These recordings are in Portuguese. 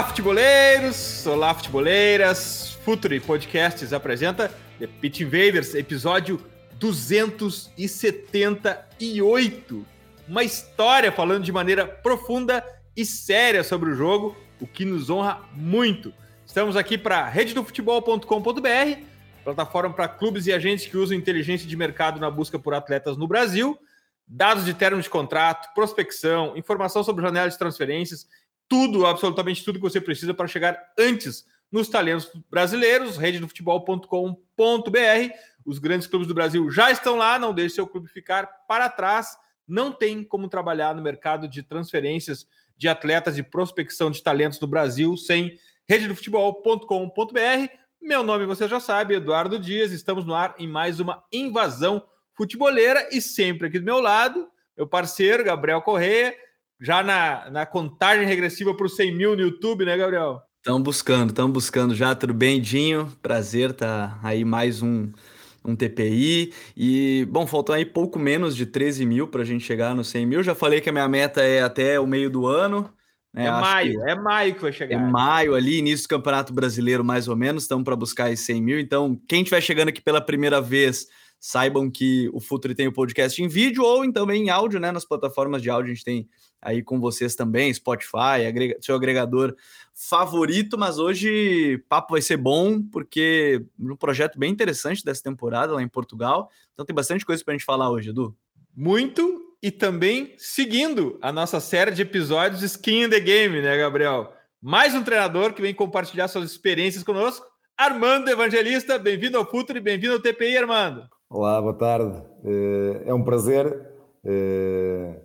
Olá, futeboleiros! Olá, futeboleiras! Futuri Podcasts apresenta The Pit Invaders, episódio 278. Uma história falando de maneira profunda e séria sobre o jogo, o que nos honra muito. Estamos aqui para rededofutebol.com.br, plataforma para clubes e agentes que usam inteligência de mercado na busca por atletas no Brasil, dados de termo de contrato, prospecção, informação sobre janelas de transferências tudo, absolutamente tudo que você precisa para chegar antes nos talentos brasileiros, rededofutebol.com.br. Os grandes clubes do Brasil já estão lá, não deixe seu clube ficar para trás. Não tem como trabalhar no mercado de transferências de atletas e prospecção de talentos no Brasil sem rededofutebol.com.br. Meu nome você já sabe, Eduardo Dias. Estamos no ar em mais uma invasão futeboleira e sempre aqui do meu lado, meu parceiro Gabriel Correia já na, na contagem regressiva para os 100 mil no YouTube, né, Gabriel? Estamos buscando, estamos buscando já. Tudo bem, Dinho? Prazer, tá aí mais um, um TPI. E, bom, faltam aí pouco menos de 13 mil para a gente chegar nos 100 mil. Já falei que a minha meta é até o meio do ano. Né? É maio, é maio que vai chegar. É maio ali, início do Campeonato Brasileiro, mais ou menos. Estamos para buscar esses 100 mil. Então, quem estiver chegando aqui pela primeira vez, saibam que o Futuri tem o podcast em vídeo ou também em áudio, né? Nas plataformas de áudio a gente tem aí com vocês também, Spotify, agrega, seu agregador favorito, mas hoje o papo vai ser bom, porque um projeto bem interessante dessa temporada lá em Portugal. Então tem bastante coisa para a gente falar hoje, Edu. Muito, e também seguindo a nossa série de episódios Skin in the Game, né, Gabriel? Mais um treinador que vem compartilhar suas experiências conosco. Armando Evangelista, bem-vindo ao Futuro e bem-vindo ao TPI, Armando. Olá, boa tarde. Eh, é um prazer eh,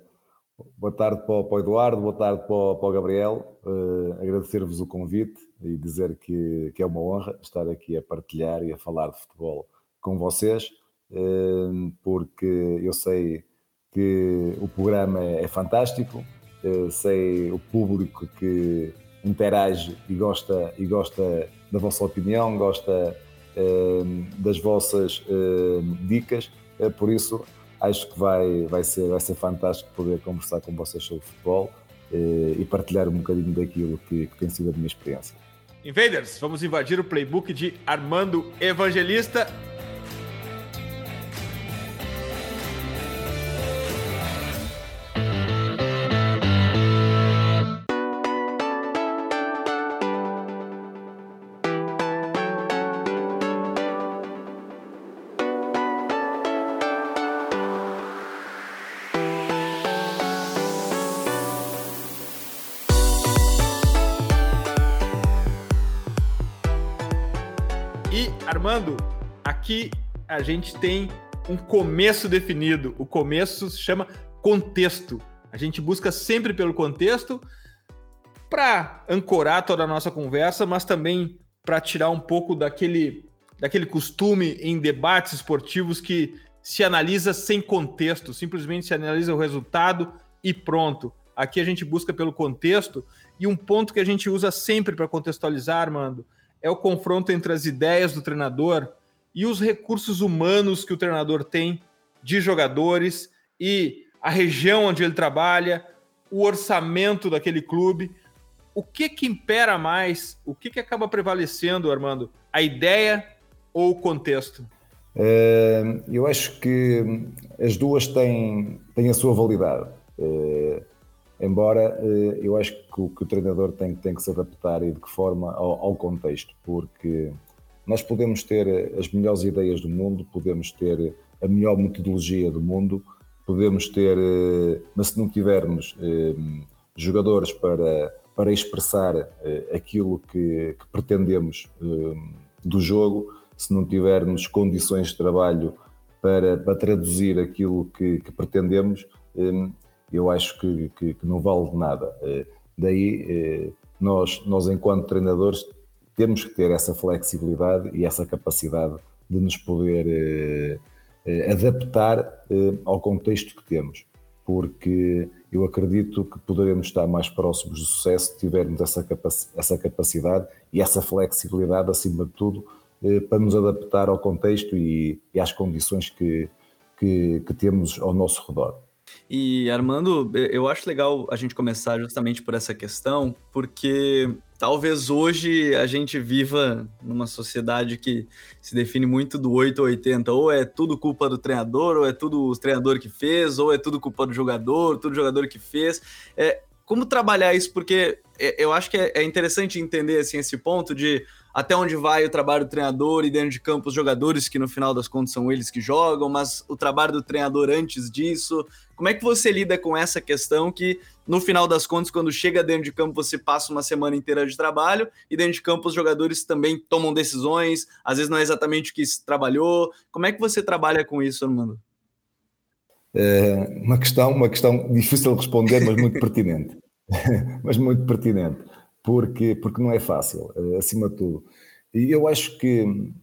Boa tarde para o, Eduardo, boa tarde para o, Gabriel. Uh, Agradecer-vos o convite e dizer que, que, é uma honra estar aqui a partilhar e a falar de futebol com vocês, uh, porque eu sei que o programa é, é fantástico, uh, sei o público que interage e gosta, e gosta da vossa opinião, gosta das vossas dicas, por isso acho que vai, vai, ser, vai ser fantástico poder conversar com vocês sobre futebol eh, e partilhar um bocadinho daquilo que, que tem sido a minha experiência. Invaders, vamos invadir o playbook de Armando Evangelista. Armando, aqui a gente tem um começo definido. O começo se chama contexto. A gente busca sempre pelo contexto para ancorar toda a nossa conversa, mas também para tirar um pouco daquele, daquele costume em debates esportivos que se analisa sem contexto, simplesmente se analisa o resultado e pronto. Aqui a gente busca pelo contexto e um ponto que a gente usa sempre para contextualizar, Armando, é o confronto entre as ideias do treinador e os recursos humanos que o treinador tem de jogadores e a região onde ele trabalha, o orçamento daquele clube. O que que impera mais? O que que acaba prevalecendo, Armando? A ideia ou o contexto? É, eu acho que as duas têm, têm a sua validade. É, Embora eh, eu acho que o, que o treinador tem, tem, que se adaptar e de que forma ao, ao, contexto, porque nós podemos ter as melhores ideias do mundo, podemos ter a melhor metodologia do mundo, podemos ter, eh, mas se não tivermos eh, jogadores para, para expressar aquilo que, que pretendemos do jogo, se não tivermos condições de trabalho para, para traduzir aquilo que, que pretendemos, eu acho que, que, que, não vale de nada. Daí, nós, nós, enquanto treinadores, temos que ter essa flexibilidade e essa capacidade de nos poder adaptar ao contexto que temos, porque eu acredito que poderemos estar mais próximos do sucesso se tivermos essa, capac essa capacidade e essa flexibilidade, acima de tudo, eh, para nos adaptar ao contexto e, e às condições que, que, que temos ao nosso redor. E Armando, eu acho legal a gente começar justamente por essa questão, porque talvez hoje a gente viva numa sociedade que se define muito do 8 ou 80, ou é tudo culpa do treinador, ou é tudo o treinador que fez, ou é tudo culpa do jogador, tudo jogador que fez. É, como trabalhar isso? Porque eu acho que é, é interessante entender assim, esse ponto de até onde vai o trabalho do treinador e dentro de campo os jogadores, que no final das contas são eles que jogam, mas o trabalho do treinador antes disso. Como é que você lida com essa questão que, no final das contas, quando chega dentro de campo, você passa uma semana inteira de trabalho e dentro de campo os jogadores também tomam decisões, às vezes não é exatamente o que se trabalhou. Como é que você trabalha com isso, Armando? É uma questão, uma questão difícil de responder, mas muito pertinente. mas muito pertinente porque, porque não é fácil, eh, acima de tudo. E eu acho que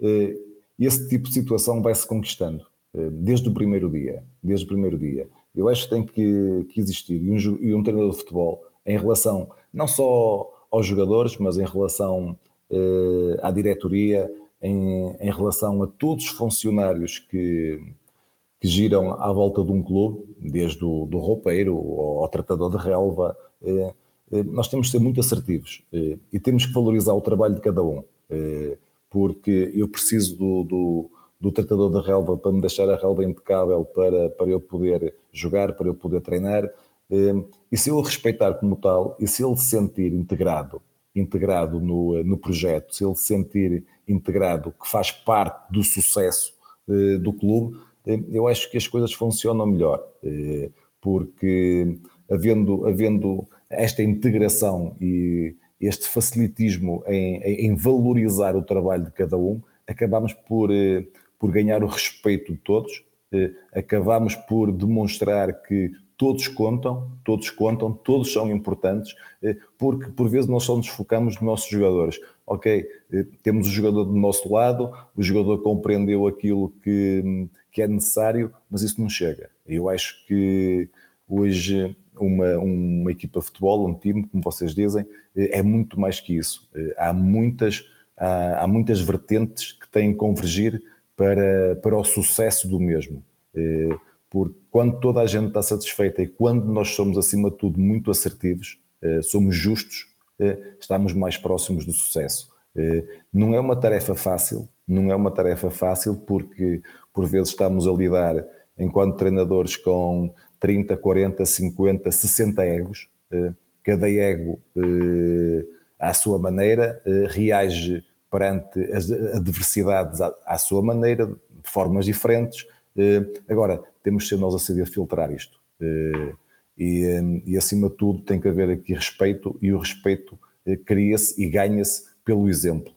eh, esse tipo de situação vai-se conquistando eh, desde o primeiro dia. Desde o primeiro dia. Eu acho que tem que, que existir e um, e um treinador de futebol em relação não só aos jogadores, mas em relação à diretoria, em, em, relação a todos os funcionários que, que giram à volta de um clube, desde o do roupeiro ao, ao tratador de relva, eh, nós temos que ser muito assertivos eh, e temos que valorizar o trabalho de cada um, eh, porque eu preciso do, do, do tratador da relva para me deixar a relva impecável para, para eu poder jogar, para eu poder treinar, e se eu o respeitar como tal, e se ele se sentir integrado, integrado no, no projeto, se ele se sentir integrado, que faz parte do sucesso do clube, eu acho que as coisas funcionam melhor, porque havendo, havendo esta integração e este facilitismo em, em, valorizar o trabalho de cada um, acabamos por, eh, por ganhar o respeito de todos, eh, acabamos por demonstrar que todos contam, todos contam, todos são importantes, eh, porque por vezes nós só nos focamos nos nossos jogadores. Ok, temos o jogador do nosso lado, o jogador compreendeu aquilo que, que é necessário, mas isso não chega. Eu acho que hoje uma, uma equipa de futebol, um time, como vocês dizem, eh, é muito mais que isso. Eh, há muitas, há, há muitas vertentes que têm que convergir para, para o sucesso do mesmo. Eh, porque quando toda a gente está satisfeita e quando nós somos, acima de tudo, muito assertivos, somos justos, estamos mais próximos do sucesso. Não é uma tarefa fácil, não é uma tarefa fácil porque por vezes estamos a lidar enquanto treinadores com 30, 40, 50, 60 egos. Eh, cada ego eh, à sua maneira eh, reage perante as adversidades à sua maneira, de formas diferentes. Agora, temos de ser nós a saber filtrar isto. E, e, acima de tudo, tem que haver aqui respeito, e o respeito cria-se e ganha-se pelo exemplo.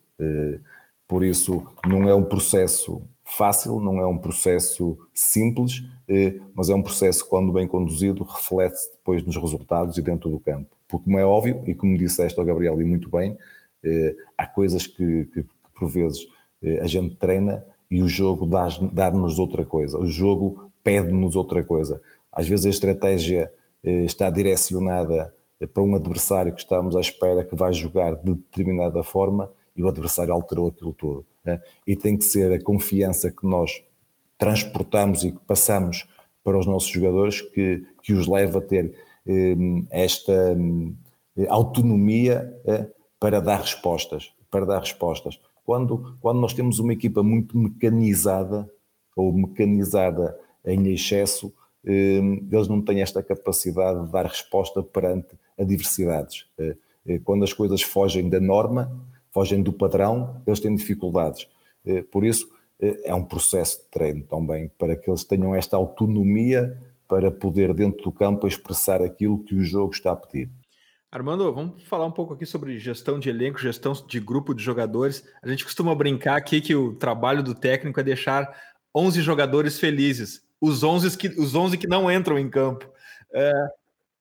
Por isso, não é um processo fácil, não é um processo simples, eh, mas é um processo, quando bem conduzido, reflete-se depois nos resultados e dentro do campo. Porque, como é óbvio, e como disseste ao Gabriel e muito bem, eh, há coisas que, que, que por vezes eh, a gente treina e o jogo dá-nos outra coisa, o jogo pede-nos outra coisa. Às vezes a estratégia está direcionada para um adversário que estamos à espera que vai jogar de determinada forma e o adversário alterou aquilo todo? E tem que ser a confiança que nós transportamos e que passamos para os nossos jogadores que, que os leva a ter eh, esta eh, autonomia eh, para dar respostas, para dar respostas. Quando, quando nós temos uma equipa muito mecanizada ou mecanizada em excesso, eh, eles não têm esta capacidade de dar resposta perante adversidades. Eh, quando as coisas fogem da norma, fogem do padrão, eles têm dificuldades. Eh, por isso, eh, é um processo de treino também, para que eles tenham esta autonomia para poder, dentro do campo, expressar aquilo que o jogo está a pedir. Armando, vamos falar um pouco aqui sobre gestão de elenco, gestão de grupo de jogadores. A gente costuma brincar aqui que o trabalho do técnico é deixar 11 jogadores felizes, os 11 que, os 11 que não entram em campo. É,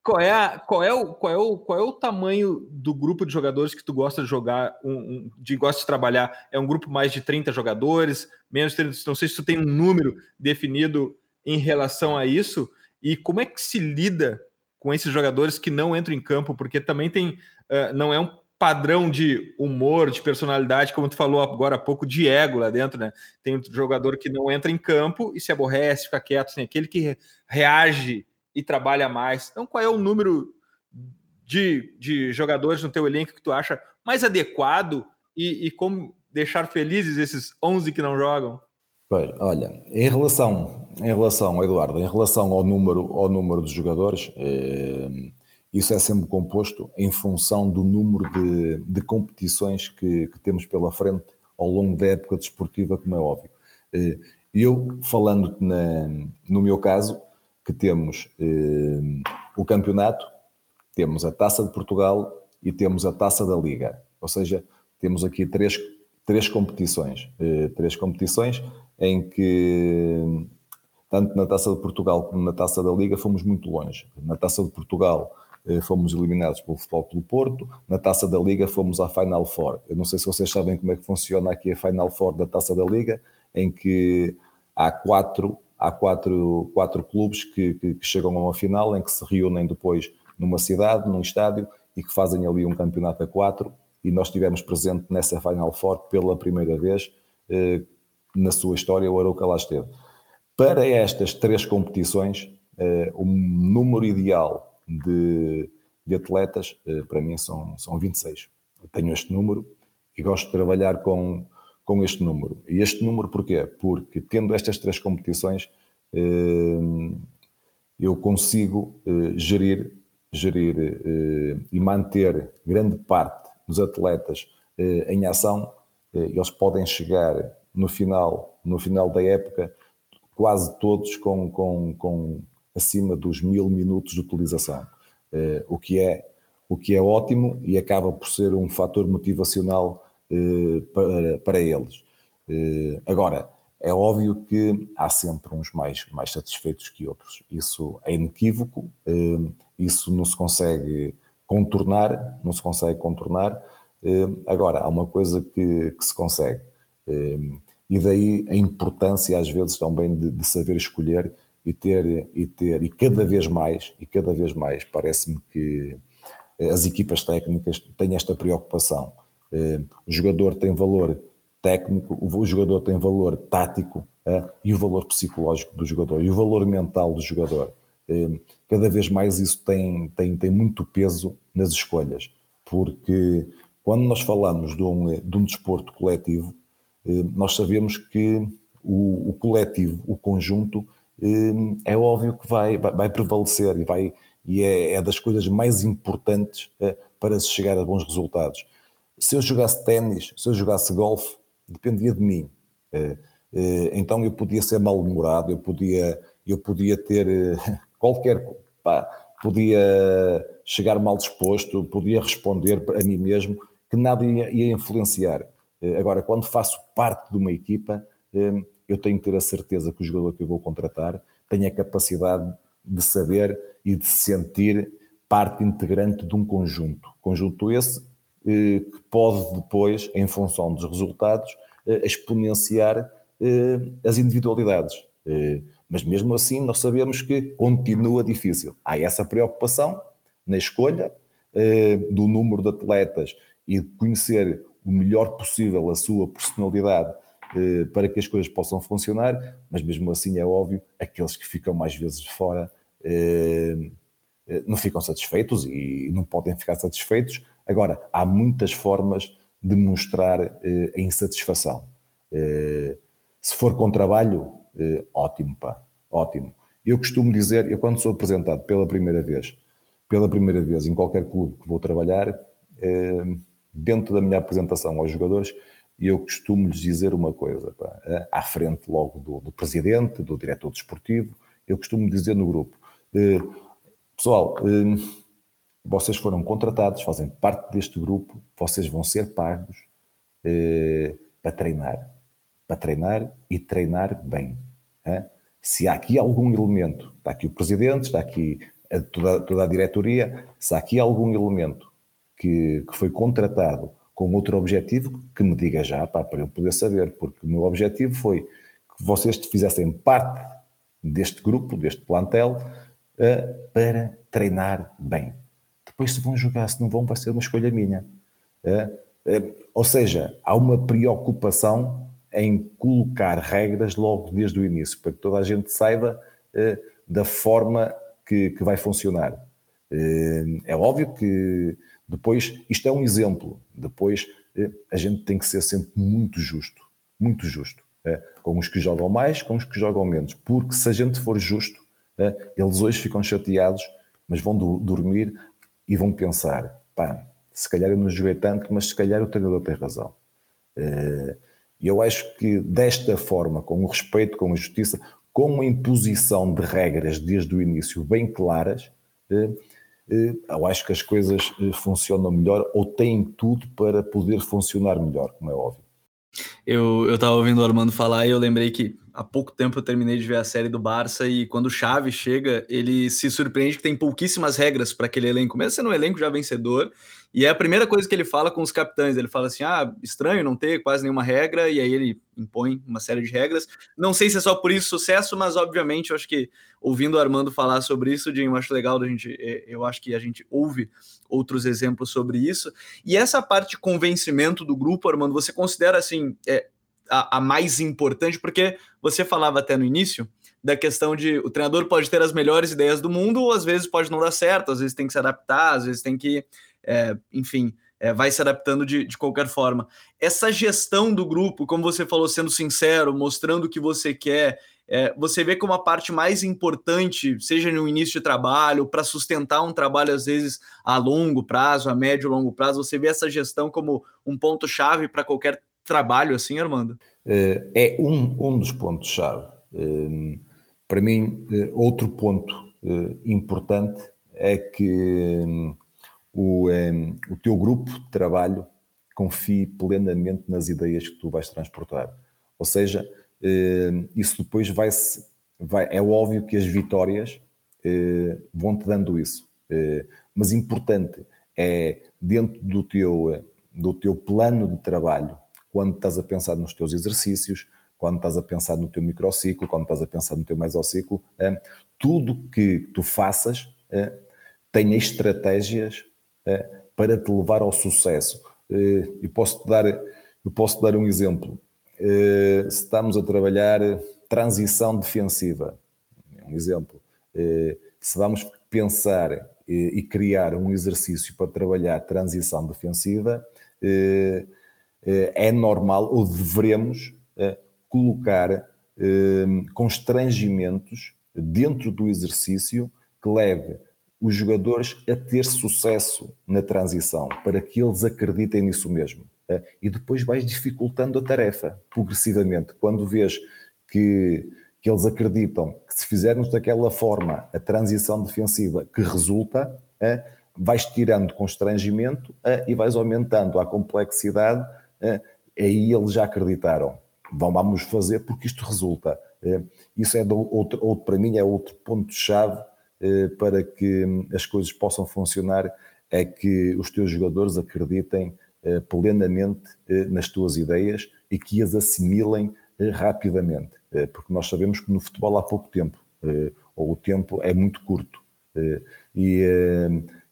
qual, é a, qual, é o, qual, é o, qual é o tamanho do grupo de jogadores que tu gosta de jogar, um, um, de gosta de trabalhar? É um grupo mais de 30 jogadores, menos de 30, não sei se tu tem um número definido em relação a isso, e como é que se lida com esses jogadores que não entram em campo, porque também tem, uh, não é um padrão de humor, de personalidade, como tu falou agora há pouco, de ego lá dentro, né? Tem um jogador que não entra em campo e se aborrece, fica quieto, assim, aquele que reage e trabalha mais. Então, qual é o número de, de jogadores no teu elenco que tu acha mais adequado e, e como deixar felizes esses 11 que não jogam? Olha, em relação, em relação, Eduardo, em relação ao número, ao número de jogadores, eh, isso é sempre composto em função do número de, de competições que, que, temos pela frente ao longo da época desportiva, como é óbvio. Eh, eu, falando na, no meu caso, que temos eh, o campeonato, temos a Taça de Portugal e temos a Taça da Liga. Ou seja, temos aqui três, três competições. Eh, três competições em que, tanto na Taça de Portugal como na Taça da Liga, fomos muito longe. Na Taça de Portugal eh, fomos eliminados pelo Futebol pelo Porto, na Taça da Liga fomos à Final Four. Eu não sei se vocês sabem como é que funciona aqui a Final Four da Taça da Liga, em que há quatro, há quatro, quatro clubes que, que, que chegam a uma final, em que se reúnem depois numa cidade, num estádio, e que fazem ali um campeonato a quatro, e nós estivemos presente nessa Final Four pela primeira vez eh, na sua história, o Arouca lá esteve. Para estas três competições, eh, o número ideal de, de atletas, eh, para mim são, são 26. Eu tenho este número e gosto de trabalhar com, com este número. E este número porquê? Porque tendo estas três competições, eh, eu consigo eh, gerir, gerir e manter grande parte dos atletas em ação. Eles podem chegar no final, no final da época, quase todos com, com, com acima dos mil minutos de utilização, eh, o, que é, o que é ótimo e acaba por ser um fator motivacional eh, para, para eles. Eh, agora, é óbvio que há sempre uns mais, mais satisfeitos que outros. Isso é inequívoco, isso não se consegue contornar, não se consegue contornar. Agora, há uma coisa que, que se consegue, e daí a importância, às vezes, também de, de saber escolher e ter e ter e cada vez mais e cada vez mais parece-me que eh, as equipas técnicas têm esta preocupação. O jogador tem valor técnico, o jogador tem valor tático eh, e o valor psicológico do jogador e o valor mental do jogador. Cada vez mais isso tem, tem, tem muito peso nas escolhas, porque quando nós falamos de um, de um desporto coletivo, nós sabemos que o, o coletivo, o conjunto, é óbvio que vai, vai prevalecer e, vai, e é, é das coisas mais importantes para se chegar a bons resultados. Se eu jogasse ténis, se eu jogasse golfe, dependia de mim. Eh, eh, então eu podia ser mal-humorado, eu podia, eu podia ter qualquer. Pá, podia chegar mal disposto, podia responder a mim mesmo, que nada ia, ia influenciar. Agora, quando faço parte de uma equipa, eu tenho que ter a certeza que o jogador que eu vou contratar tem a capacidade de saber e de se sentir parte integrante de um conjunto. Conjunto esse eh, que pode depois, em função dos resultados, eh, exponenciar eh, as individualidades. Mas mesmo assim, nós sabemos que continua difícil. Há essa preocupação na escolha do número de atletas e de conhecer o melhor possível a sua personalidade eh, para que as coisas possam funcionar, mas mesmo assim é óbvio, aqueles que ficam mais vezes fora eh, eh, não ficam satisfeitos e não podem ficar satisfeitos. Agora, há muitas formas de mostrar a insatisfação. Se for com trabalho, ótimo, pá, ótimo. Eu costumo dizer, eu quando sou apresentado pela primeira vez, pela primeira vez em qualquer clube que vou trabalhar, dentro da minha apresentação aos jogadores, eu costumo lhes dizer uma coisa, pá, eh, à frente logo do, do, presidente, do diretor desportivo, eu costumo dizer no grupo, eh, pessoal, eh, vocês foram contratados, fazem parte deste grupo, vocês vão ser pagos para treinar, para treinar e treinar bem. É? Se há aqui algum elemento, está aqui o presidente, está aqui a, toda, toda, a diretoria, se há aqui algum elemento que, que foi contratado com outro objetivo, que me diga já, pá, para eu poder saber, porque o meu objetivo foi que vocês fizessem parte deste grupo, deste plantel, uh, para treinar bem. Depois, se vão jogar, se não vão, vai ser uma escolha minha. Uh, uh, ou seja, há uma preocupação em colocar regras logo desde o início, para que toda a gente saiba da forma que, que vai funcionar. é óbvio que depois, isto é um exemplo, depois a gente tem que ser sempre muito justo, muito justo. É, com os que jogam mais, com os que jogam menos. Porque se a gente for justo, é, eles hoje ficam chateados, mas vão do, dormir e vão pensar: pá, se calhar eu não joguei tanto, mas se calhar o treinador tem razão. E eu acho que desta forma, com o respeito, com a justiça, com a imposição de regras desde o início bem claras, eu acho que as coisas funcionam melhor ou têm tudo para poder funcionar melhor, como é óbvio. Eu, eu tava ouvindo o Armando falar e eu lembrei que há pouco tempo eu terminei de ver a série do Barça e quando o Xavi chega, ele se surpreende que tem pouquíssimas regras para aquele elenco, mesmo sendo um elenco já vencedor. E é a primeira coisa que ele fala com os capitães. Ele fala assim: ah, estranho não ter quase nenhuma regra, e aí ele impõe uma série de regras. Não sei se é só por isso sucesso, mas obviamente eu acho que ouvindo o Armando falar sobre isso, eu acho legal da gente, é, eu acho que a gente ouve outros exemplos sobre isso. E essa parte de convencimento do grupo, Armando, você considera assim, é, a, a mais importante, porque você falava até no início da questão de o treinador pode ter as melhores ideias do mundo, ou às vezes pode não dar certo, às vezes tem que se adaptar, às vezes tem que, é, enfim, é, vai se adaptando de, de qualquer forma. Essa gestão do grupo, como você falou, sendo sincero, mostrando o que você quer, é, você vê como a parte mais importante, seja no início de trabalho, para sustentar um trabalho, às vezes, a longo prazo, a médio e longo prazo, você vê essa gestão como um ponto-chave para qualquer trabalho assim, Armando? É, é um, um dos pontos-chave. É, para mim, é, outro ponto importante é que o, o teu grupo de trabalho confie plenamente nas ideias que tu vais transportar. Ou seja, isso depois vai, -se, vai é óbvio que as vitórias vão-te dando isso. Mas importante é, dentro do teu, do teu plano de trabalho, quando estás a pensar nos teus exercícios, quando estás a pensar no teu microciclo, quando estás a pensar no teu mesociclo, tudo que tu faças tenha estratégias para te levar ao sucesso. e posso-te dar, eu posso dar um exemplo. se estamos a trabalhar transição defensiva, um exemplo, se vamos pensar e criar um exercício para trabalhar transição defensiva, eh, é normal ou devemos eh, colocar eh, constrangimentos dentro do exercício que leve os jogadores a ter sucesso na transição, para que eles acreditem nisso mesmo. E depois vais dificultando a tarefa progressivamente. Quando vês que, que eles acreditam que se fizermos daquela forma a transição defensiva que resulta, vais tirando constrangimento e vais aumentando a complexidade aí eles já acreditaram. Vamos fazer porque isto resulta. Isso é outro, outro, para mim é outro ponto-chave para que as coisas possam funcionar, é que os teus jogadores acreditem plenamente nas tuas ideias e que as assimilem rapidamente, porque nós sabemos que no futebol há pouco tempo, ou o tempo é muito curto, e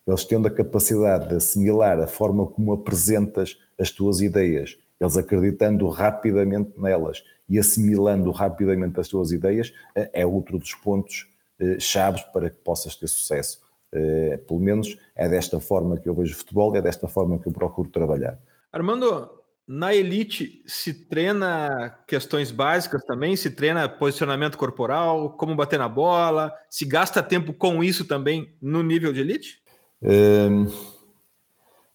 eles tendo a capacidade de assimilar a forma como apresentas as tuas ideias, eles acreditando rapidamente nelas e assimilando rapidamente as tuas ideias, eh, é outro dos pontos eh, chaves para que possas ter sucesso. Eh, pelo menos é desta forma que eu vejo futebol, é desta forma que eu procuro trabalhar. Armando, na elite se treina questões básicas também, se treina posicionamento corporal, como bater na bola, se gasta tempo com isso também no nível de elite?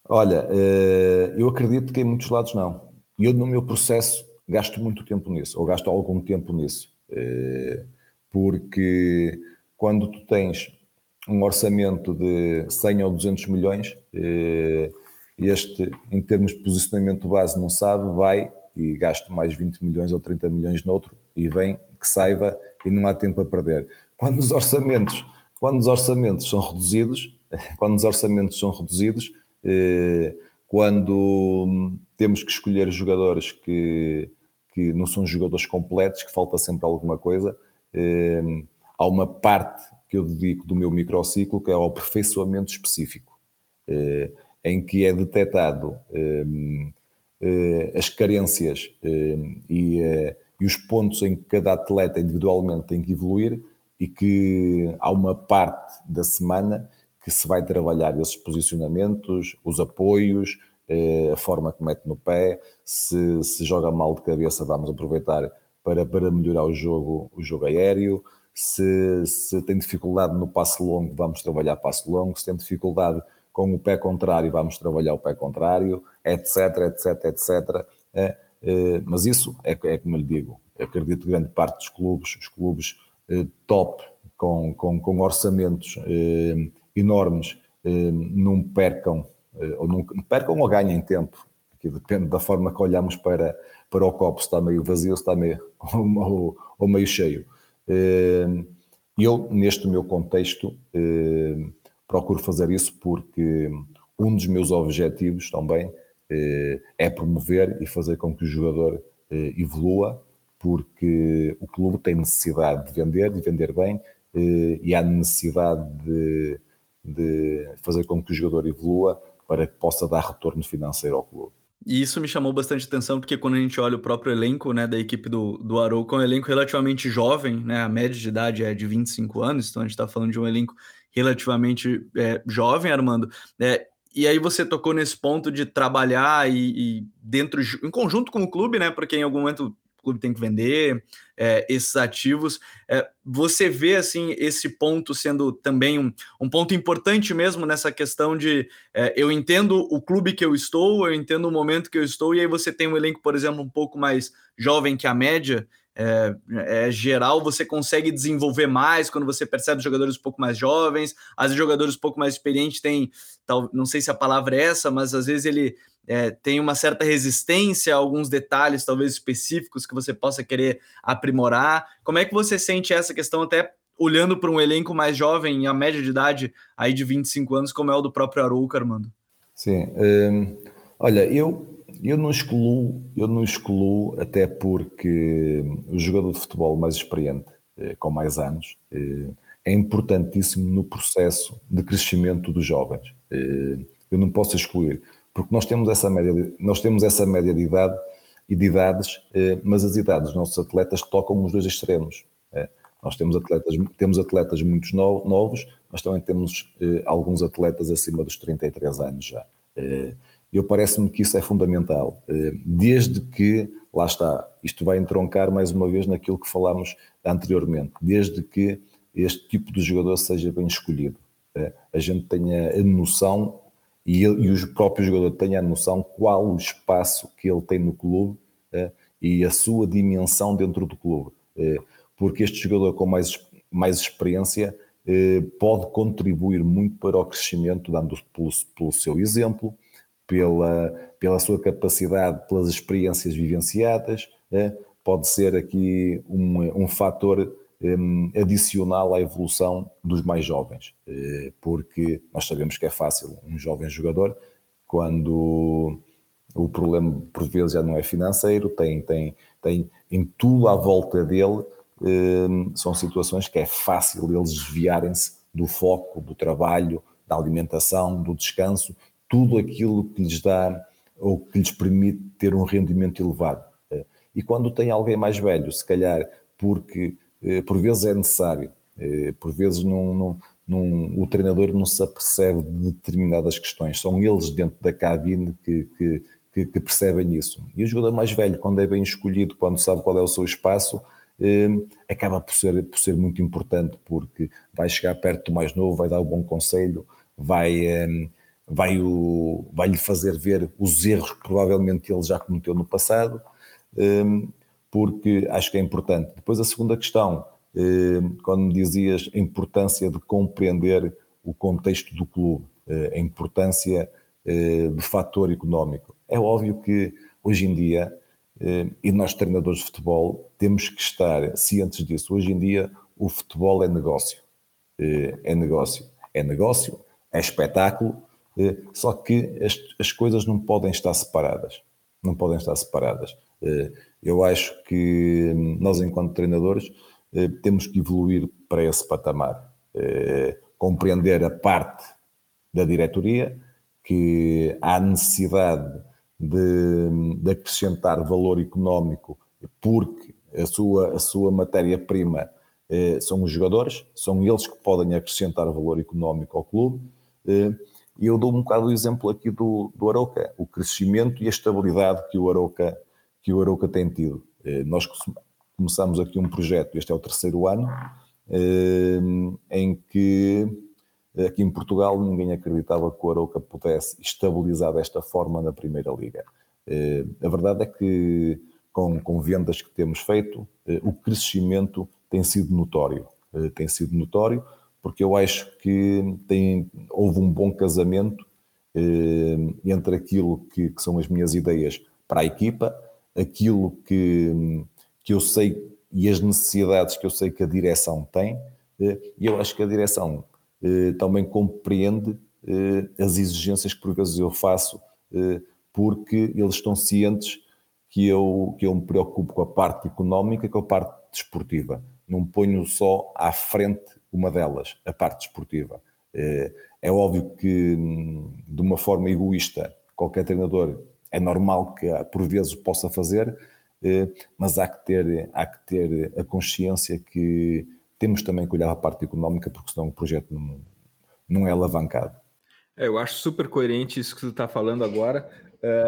Olha, eh, eu acredito que em muitos lados não. E eu, no meu processo, gasto muito tempo nisso, ou gasto algum tempo nisso. Eh, porque quando tu tens um orçamento de 100 ou 200 milhões, eh, este, em termos de posicionamento base, não sabe, vai e gasto mais 20 milhões ou 30 milhões noutro e vem que saiba e não há tempo a perder. Quando os orçamentos, quando os orçamentos são reduzidos, quando os orçamentos são reduzidos, eh, quando temos que escolher jogadores que, que não são jogadores completos, que falta sempre alguma coisa, eh, há uma parte que eu dedico do meu microciclo que é ao aperfeiçoamento específico, eh, em que é detectado as carências e, e os pontos em que cada atleta individualmente tem que evoluir e que há uma parte da semana que se vai trabalhar esses posicionamentos, os apoios, eh, a forma que mete no pé, se, se joga mal de cabeça, vamos aproveitar para, para melhorar o jogo, o jogo aéreo, se, se tem dificuldade no passo longo, vamos trabalhar passo longo, se tem dificuldade com o pé contrário, vamos trabalhar o pé contrário, etc, etc, etc. É, é, mas isso é, é como eu lhe digo, eu acredito que grande parte dos clubes, os clubes eh, top, com, com, com orçamentos eh, enormes, eh, não percam, ou não percam ou ganhem tempo, que depende da forma que olhamos para, para o copo, se está meio vazio, se está meio, ou, ou meio cheio. Eu, neste meu contexto, procuro fazer isso porque um dos meus objetivos também é promover e fazer com que o jogador evolua porque o clube tem necessidade de vender, de vender bem, eh, e há necessidade de, de fazer com que o jogador evolua para que possa dar retorno financeiro ao clube. E isso me chamou bastante atenção, porque quando a gente olha o próprio elenco né, da equipe do, do Arouca, é um elenco relativamente jovem, né, a média de idade é de 25 anos, então a gente está falando de um elenco relativamente é, jovem, Armando. É, e aí você tocou nesse ponto de trabalhar e, e, dentro, em conjunto com o clube, né? Porque em algum momento clube tem que vender é, esses ativos. É, você vê assim esse ponto sendo também um, um ponto importante mesmo nessa questão de é, eu entendo o clube que eu estou, eu entendo o momento que eu estou, e aí você tem um elenco, por exemplo, um pouco mais jovem que a média. É, é, geral, você consegue desenvolver mais quando você percebe jogadores um pouco mais jovens, vezes jogadores um pouco mais experientes têm, tal, não sei se a palavra é essa, mas às vezes ele é, tem uma certa resistência a alguns detalhes, talvez específicos, que você possa querer aprimorar. Como é que você sente essa questão, até olhando para um elenco mais jovem, a média de idade aí de 25 anos, como é o do próprio Arouca, Armando? Sim, hum, olha, eu, eu não excluo, eu não excluo, até porque o jogador de futebol mais experiente, eh, com mais anos, eh, é importantíssimo no processo de crescimento dos jovens. Eh, eu não posso excluir porque nós temos essa média de, nós temos essa média de idade e de idades, eh, mas as idades dos nossos atletas tocam os dois extremos. Eh. Nós temos atletas, temos atletas muito novos, mas também temos eh, alguns atletas acima dos 33 anos já. Eu parece-me que isso é fundamental, desde que, lá está, isto vai entroncar mais uma vez naquilo que falámos anteriormente, desde que este tipo de jogador seja bem escolhido. A gente tenha a noção e, ele, e o próprio jogador tenha a noção qual o espaço que ele tem no clube eh, e a sua dimensão dentro do clube. Eh, porque este jogador com mais, mais experiência eh, pode contribuir muito para o crescimento, dando pelo, pelo seu exemplo, pela, pela sua capacidade, pelas experiências vivenciadas, pode ser aqui um, um fator adicional à evolução dos mais jovens, eh, porque nós sabemos que é fácil um jovem jogador, quando o problema por vezes já não é financeiro, tem, tem, tem em tudo à volta dele, um, são situações que é fácil eles desviarem-se do foco, do trabalho, da alimentação, do descanso, tudo aquilo que lhes dá ou que lhes permite ter um rendimento elevado. Eh, e quando tem alguém mais velho, se calhar porque por vezes é necessário, eh, por vezes não, não, não, o treinador não se apercebe de determinadas questões, são eles dentro da cabine que, que, que, que percebem isso. E o jogador mais velho, quando é bem escolhido, quando sabe qual é o seu espaço, eh, acaba por ser, por ser muito importante, porque vai chegar perto do mais novo, vai dar um bom conselho, vai, vai, o, vai lhe fazer ver os erros que provavelmente ele já cometeu no passado porque acho que é importante. Depois a segunda questão, eh, quando me dizias a importância de compreender o contexto do clube, eh, a importância eh, do fator económico. É óbvio que hoje em dia e nós, treinadores de futebol, temos que estar cientes disso. Hoje em dia, o futebol é negócio. É negócio. É negócio, é espetáculo, só que as, as coisas não podem estar separadas. Não podem estar separadas. Eu acho que nós, enquanto treinadores, temos que evoluir para esse patamar. Compreender a parte da diretoria, que há necessidade de, de acrescentar valor económico, porque a sua, a sua matéria-prima eh, são os jogadores, são eles que podem acrescentar valor económico ao clube. Eh, e eu dou um bocado o exemplo aqui do, do Aroca, o crescimento e a estabilidade que o Aroca, que o Aroca tem tido. Eh, nós começamos aqui um projeto, este é o terceiro ano, eh, em que Aqui em Portugal ninguém acreditava que o Arouca pudesse estabilizar desta forma na Primeira Liga. Eh, a verdade é que com, com vendas que temos feito, eh, o crescimento tem sido notório. Eh, tem sido notório porque eu acho que tem, houve um bom casamento entre aquilo que, que são as minhas ideias para a equipa, aquilo que, que eu sei e as necessidades que eu sei que a direção tem, e eu acho que a direção eh, também compreende eh, as exigências que por vezes eu faço, eh, porque eles estão cientes que eu, que eu me preocupo com a parte económica com a parte desportiva. Não ponho só à frente uma delas, a parte desportiva. É óbvio que, de uma forma egoísta, qualquer treinador é normal que por vezes possa fazer, mas há que ter, há que ter a consciência que temos também que olhar a parte económica, porque senão o projeto não, não é alavancado. É, eu acho super coerente isso que você está falando agora. É,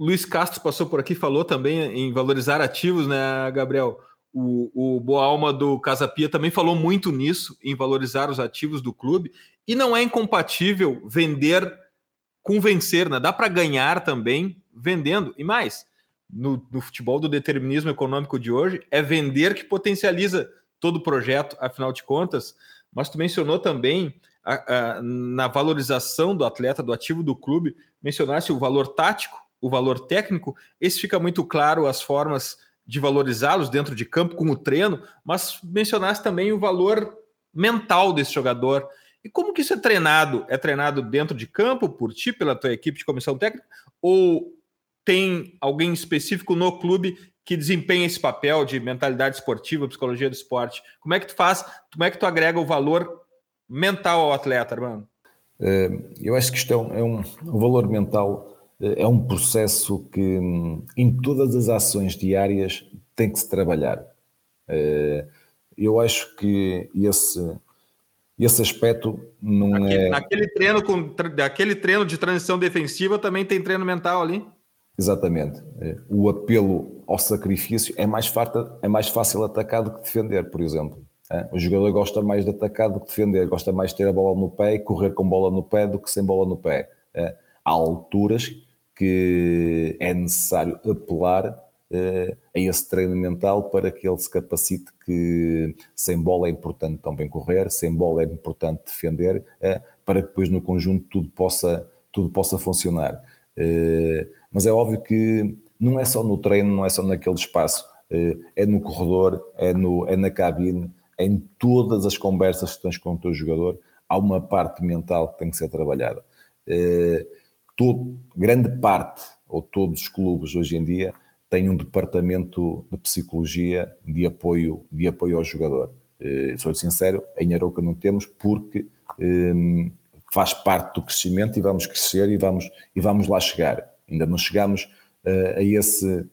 Luiz Castro passou por aqui, falou também em valorizar ativos, né, Gabriel? O, o Boa Alma do Casa Pia também falou muito nisso, em valorizar os ativos do clube. E não é incompatível vender com vencer, né? Dá para ganhar também vendendo. E mais, no, no futebol do determinismo econômico de hoje, é vender que potencializa todo o projeto, afinal de contas. Mas tu mencionou também a, a, na valorização do atleta, do ativo do clube, mencionasse o valor tático, o valor técnico. Esse fica muito claro as formas de valorizá-los dentro de campo com o treino, mas mencionasse também o valor mental desse jogador. E como que isso é treinado? É treinado dentro de campo por ti, pela tua equipe de comissão técnica, ou tem alguém específico no clube que desempenha esse papel de mentalidade esportiva, psicologia do esporte? Como é que tu faz? Como é que tu agrega o valor mental ao atleta, irmão? Eh, eu acho que isto é um, é um, um valor mental, eh, é um processo que hum, em todas as ações diárias tem que se trabalhar. Eh, eu acho que esse, esse aspecto não aquele, é. Naquele treino, com, aquele treino de transição defensiva também tem treino mental ali? Exatamente. É, o apelo ao sacrifício é mais, farta, é mais fácil atacar do que defender, por exemplo. É, o jogador gosta mais de atacar do que defender, gosta mais de ter a bola no pé e correr com bola no pé do que sem bola no pé. É, há alturas que é necessário apelar a esse treino mental para que ele se capacite que sem bola é importante também correr, sem bola é importante defender, para que depois no conjunto tudo possa, tudo possa funcionar. Mas é óbvio que não é só no treino, não é só naquele espaço, eh, é no corredor, é, no, é na cabine, é em todas as conversas que tens com o teu jogador, há uma parte mental que tem que ser trabalhada. Eh, todo, grande parte, ou todos os clubes hoje em dia, têm um departamento de psicologia de apoio, de apoio ao jogador. Eh, sou sincero, em Arouca não temos porque faz parte do crescimento e vamos crescer e vamos, e vamos lá chegar. Ainda não chegamos uh, a, esse,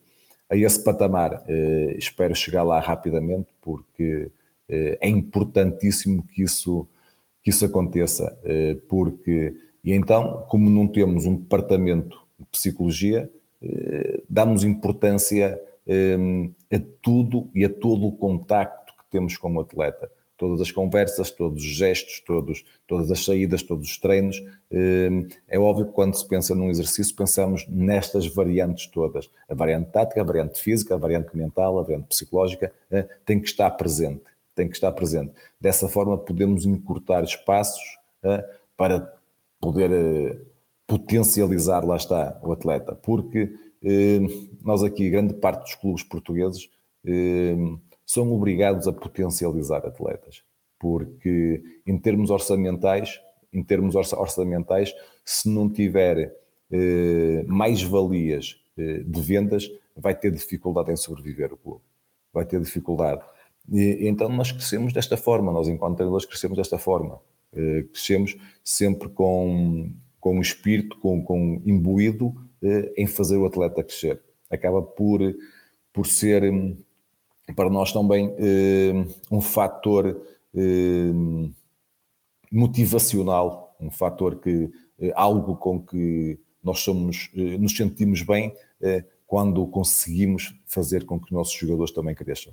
a esse patamar. Uh, espero chegar lá rapidamente, porque uh, é importantíssimo que isso, que isso aconteça. porque, e então, como não temos um departamento de psicologia, damos importância a tudo e a todo o contacto que temos com o atleta todas as conversas, todos os gestos, todos, todas as saídas, todos os treinos. Hum, é óbvio que quando se pensa num exercício, pensamos nestas variantes todas. A variante tática, a variante física, a variante mental, a variante psicológica, eh, tem que estar presente. Tem que estar presente. Dessa forma, podemos encurtar espaços eh, para poder eh, potencializar, lá está, o atleta. Porque nós aqui, grande parte dos clubes portugueses, são obrigados a potencializar atletas, porque em termos orçamentais, em termos orçamentais, se não tiver mais valias de vendas, vai ter dificuldade em sobreviver o clube, vai ter dificuldade. E, então nós crescemos desta forma, nós enquanto treinadores crescemos desta forma, crescemos sempre com, com o espírito, com, com imbuído em fazer o atleta crescer. Acaba por, por ser para nós também um fator motivacional, um fator que algo com que nós somos, nos sentimos bem quando conseguimos fazer com que os nossos jogadores também cresçam,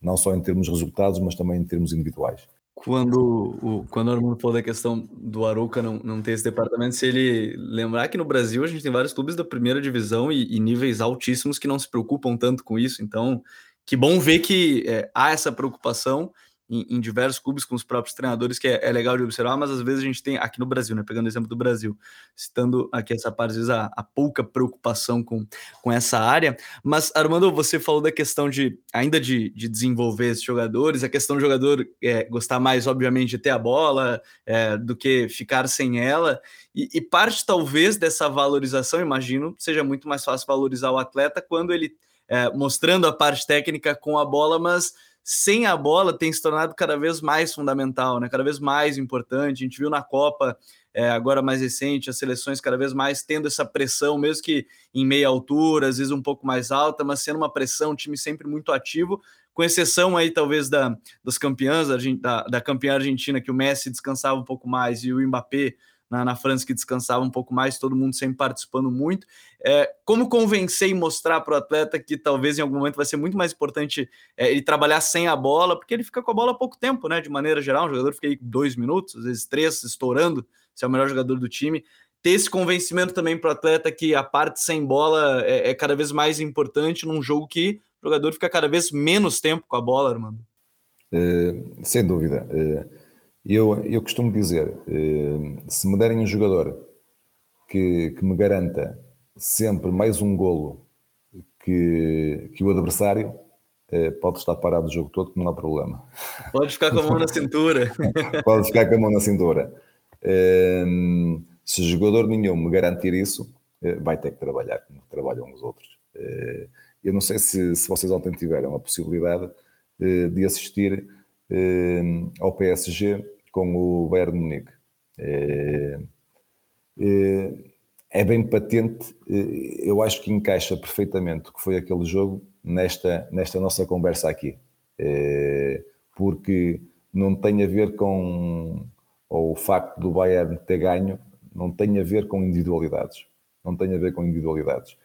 não só em termos de resultados, mas também em termos individuais. Quando o, quando Armando falou da questão do Arouca não, não ter esse departamento, se ele lembrar que no Brasil a gente tem vários clubes da primeira divisão e, e níveis altíssimos que não se preocupam tanto com isso, então que bom ver que é, há essa preocupação em, em, diversos clubes com os próprios treinadores, que é, é, legal de observar, mas às vezes a gente tem, aqui no Brasil, né, pegando o exemplo do Brasil, citando aqui essa parte, às vezes a, a, pouca preocupação com, com essa área, mas Armando, você falou da questão de, ainda de, de desenvolver esses jogadores, a questão do jogador é, gostar mais, obviamente, de ter a bola, é, do que ficar sem ela, e, e parte talvez dessa valorização, imagino, seja muito mais fácil valorizar o atleta quando ele é, mostrando a parte técnica com a bola, mas sem a bola tem se tornado cada vez mais fundamental, né? cada vez mais importante. A gente viu na Copa, é, agora mais recente, as seleções cada vez mais tendo essa pressão, mesmo que em meia altura, às vezes um pouco mais alta, mas sendo uma pressão, um time sempre muito ativo, com exceção aí talvez da, dos campeãs, da, da campeã argentina, que o Messi descansava um pouco mais e o Mbappé na, na França que descansava um pouco mais, todo mundo sempre participando muito. É, como convencer e mostrar para o atleta que talvez em algum momento vai ser muito mais importante é, ele trabalhar sem a bola, porque ele fica com a bola há pouco tempo, né? De maneira geral, um jogador fica aí dois minutos, às vezes três, estourando, se é o melhor jogador do time. Ter esse convencimento também para o atleta que a parte sem bola é, é, cada vez mais importante num jogo que o jogador fica cada vez menos tempo com a bola, Armando. É, sem dúvida. É, eu, eu costumo dizer, eh, se me derem um jogador que, que me garanta sempre mais um golo que, que o adversário, eh, pode estar parado o jogo todo que não há problema. Pode ficar com a mão na cintura. pode ficar com a mão na cintura. Eh, se jogador nenhum me garantir isso, vai ter que trabalhar como trabalham os outros. Eu não sei se, se vocês ontem tiveram a possibilidade de assistir eh, ao PSG com o Bayern Munique. É, é, é bem patente, eh, eu acho que encaixa perfeitamente o que foi aquele jogo nesta, nesta nossa conversa aqui, porque não tem a ver com o facto do Bayern ter ganho, não tem a ver com individualidades, não tem a ver com individualidades,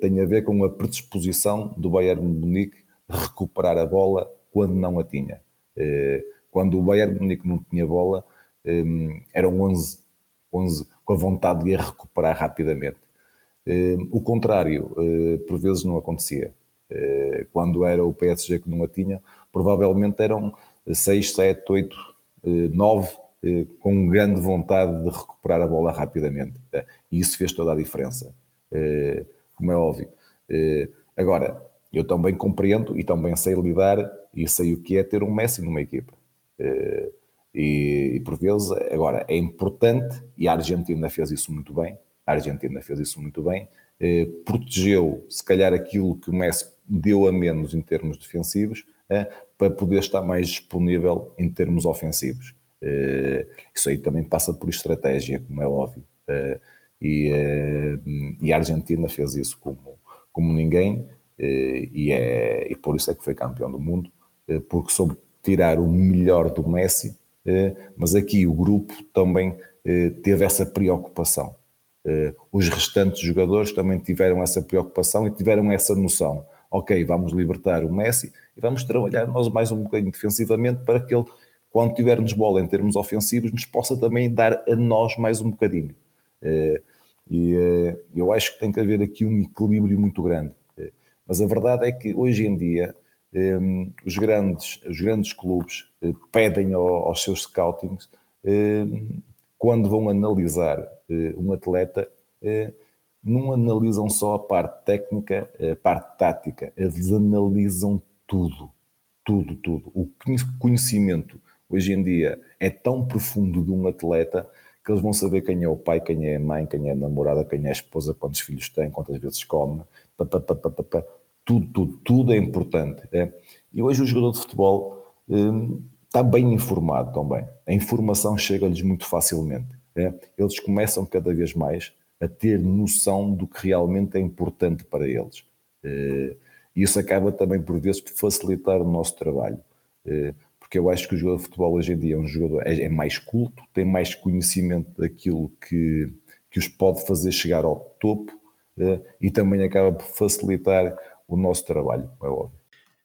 tem a ver com a predisposição do Bayern Munique de recuperar a bola quando não a tinha. Eh, quando o Bayern Munique não tinha bola, eh, eram 11, 11 com a vontade de a recuperar rapidamente. Eh, o contrário, por vezes não acontecia. Quando era o PSG que não a tinha, provavelmente eram 6, 7, 8, 9 com grande vontade de recuperar a bola rapidamente. E isso fez toda a diferença, como é óbvio. Agora, eu também compreendo e também sei lidar e sei o que é ter um Messi numa equipa. Eh, e, e, por vezes, agora, é importante, e a Argentina fez isso muito bem, a Argentina fez isso muito bem, eh, protegeu, se calhar, aquilo que o Messi deu a menos em termos defensivos, eh, para poder estar mais disponível em termos ofensivos. Eh, isso aí também passa por estratégia, como é óbvio. Eh, e, eh, e, a Argentina fez isso como, como ninguém, e, é, e por isso é que foi campeão do mundo, eh, porque soube tirar o melhor do Messi, eh, mas aqui o grupo também eh, teve essa preocupação. Os restantes jogadores também tiveram essa preocupação e tiveram essa noção. Ok, vamos libertar o Messi e vamos trabalhar nós mais um bocadinho defensivamente para que ele, quando tivermos bola em termos ofensivos, nos possa também dar a nós mais um bocadinho. E eu acho que tem que haver aqui um equilíbrio muito grande mas a verdade é que hoje em dia um, ehm, os, grandes, os grandes clubes uh, pedem ao, aos seus scoutings, uh, quando vão analisar uh, um atleta, não analisam só a parte técnica, a parte tática, eles analisam tudo, tudo, tudo. O conhecimento hoje em dia é tão profundo de um atleta que eles vão saber quem é o pai, quem é a mãe, quem é a namorada, quem é a esposa, quantos filhos tem, quantas vezes come, pá, pá, pá, tudo, tudo, tudo é importante. É? E hoje o jogador de futebol hum, está bem informado também. A informação chega-lhes muito facilmente. É? Eles começam cada vez mais a ter noção do que realmente é importante para eles. Eh, e isso acaba também, por vezes, por facilitar o nosso trabalho. Eh, porque eu acho que o jogador de futebol hoje em dia é um jogador é, é mais culto, tem mais conhecimento daquilo que, que os pode fazer chegar ao topo e também acaba por facilitar o nosso trabalho, é óbvio.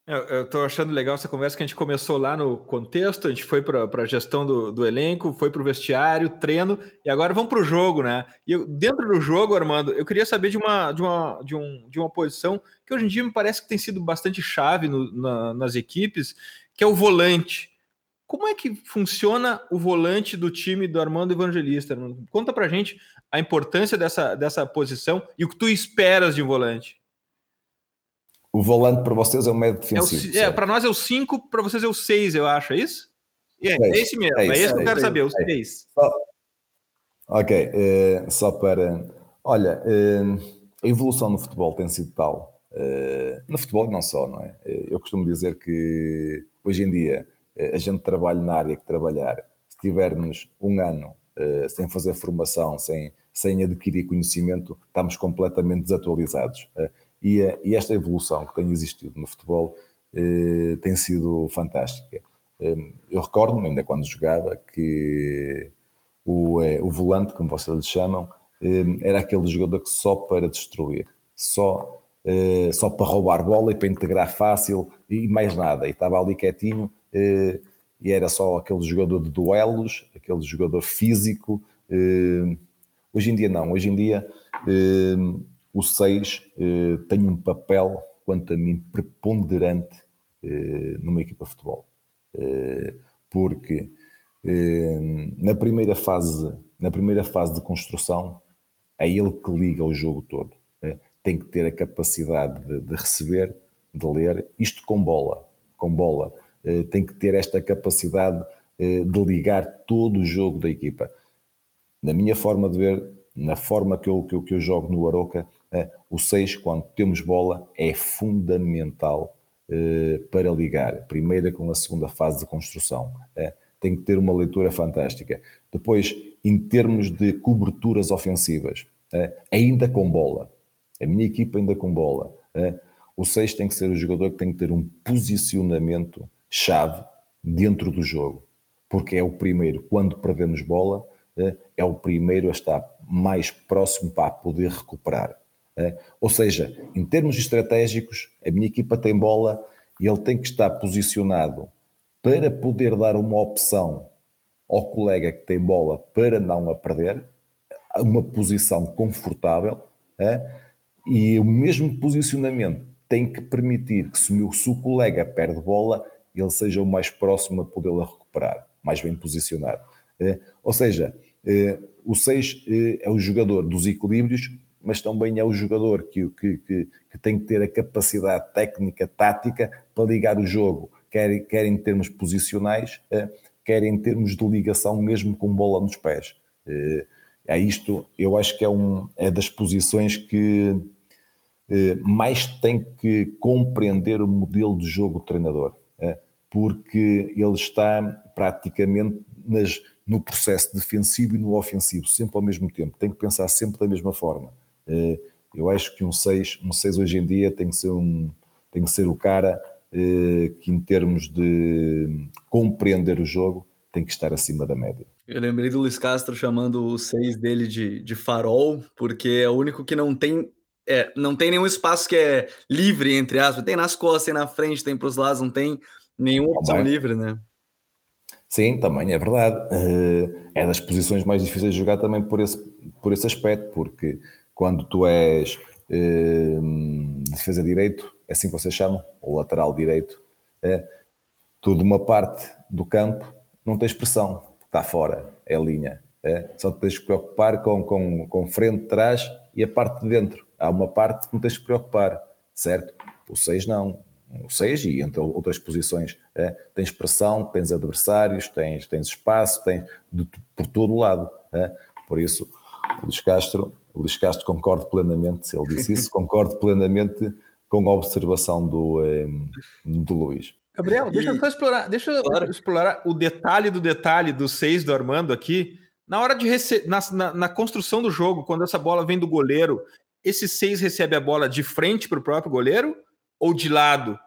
Eu estou achando legal essa conversa que a gente começou lá no contexto, a gente foi para a gestão do, do, elenco, foi para o vestiário, treino, e agora vamos para o jogo, né? E eu, dentro do jogo, Armando, eu queria saber de uma, de, uma, de, um, de uma posição que hoje em dia me parece que tem sido bastante chave no, na, nas equipes, que é o volante. Como é que funciona o volante do time do Armando Evangelista? Armando? Conta para gente a importância dessa, dessa posição e o que tu esperas de um volante. O volante para vocês é o médio defensivo. É, é para nós é o 5, para vocês é o 6, eu acho, é isso? É, é, é esse mesmo, é, é esse que eu quero saber, o 6. Ok, uh, só para. Olha, uh, a evolução no futebol tem sido tal. Uh, no futebol não só, não é? eu costumo dizer que hoje em dia a gente trabalha na área que trabalhar. Se tivermos um ano sem fazer formação, sem, sem adquirir conhecimento, estamos completamente desatualizados. E, e esta evolução que tem existido no futebol eh, tem sido fantástica. Eh, eu recordo-me, ainda quando jogava, que o, eh, o volante, como vocês lhe chamam, eh, era aquele jogador que só para destruir, só, eh, só para roubar bola e para integrar fácil e mais nada. E estava ali quietinho eh, e era só aquele jogador de duelos, aquele jogador físico. hoje em dia não, hoje em dia o 6 eh, tem um papel, quanto a mim, preponderante eh, numa equipa de futebol. Eh, porque eh, na, primeira fase, na primeira fase de construção é ele que liga o jogo todo. Eh, tem que ter a capacidade de, de, receber, de ler, isto com bola. Com bola. Eh, tem que ter esta capacidade de ligar todo o jogo da equipa. Na minha forma de ver, na forma que eu, que eu, que eu jogo no Aroca, o 6, quando temos bola, é fundamental eh, para ligar, primeira com a segunda fase de construção. É, tem que ter uma leitura fantástica. Depois, em termos de coberturas ofensivas, é, ainda com bola, a minha equipa ainda com bola, o 6 tem que ser o jogador que tem que ter um posicionamento chave dentro do jogo, porque é o primeiro, quando perdemos bola, é o primeiro a estar mais próximo para poder recuperar. É, ou seja, em termos estratégicos, a minha equipa tem bola e ele tem que estar posicionado para poder dar uma opção ao colega que tem bola para não a perder, uma posição confortável, é? e o mesmo posicionamento tem que permitir que se o, o colega perde bola, ele seja o mais próximo a podê-la recuperar, mais bem posicionado. É? Ou seja, o 6 é, é o jogador dos equilíbrios mas também é o jogador que, que, que, que, tem que ter a capacidade técnica, tática para ligar o jogo, quer, quer em termos posicionais, eh, quer em termos de ligação mesmo com bola nos pés. Eh, é isto, eu acho que é, um, é das posições que eh, mais tem que compreender o modelo de jogo do treinador, porque ele está praticamente nas, no processo defensivo e no ofensivo, sempre ao mesmo tempo, tem que pensar sempre da mesma forma. Eh, eu acho que um 6, um 6 hoje em dia tem que ser, um, tem que ser o cara eh, que, em termos de compreender o jogo, tem que estar acima da média. Eu lembrei do Luiz Castro chamando o 6 dele de, de farol, porque é o único que não tem é, não tem nenhum espaço que é livre, entre aspas. Tem nas costas, tem na frente, tem para os lados, não tem nenhuma opção livre, né? Sim, também é verdade. Eh, é das posições mais difíceis de jogar também por esse, por esse aspecto, porque quando tu és eh, defesa direito, é assim que vocês chamam, ou lateral direito, é, tu de uma parte do campo não tens pressão, está fora, é linha. É? Só te tens que preocupar com, com, com frente, trás e a parte de dentro. Há uma parte que não tens que preocupar, certo? O 6 não. O 6 e entre outras posições. É? Tens pressão, tens adversários, tens, tens espaço, tens de, por todo lado. É? Por isso, o Luís Castro, o Luís Castro concordo plenamente, se ele disse isso, concordo plenamente com a observação do, eh, do Luís. Gabriel, deixa eu só explorar, deixa eu claro. explorar o detalhe do detalhe dos seis do Armando aqui. Na hora de rece... na, na, na, construção do jogo, quando essa bola vem do goleiro, esse seis recebe a bola de frente para o próprio goleiro ou de lado?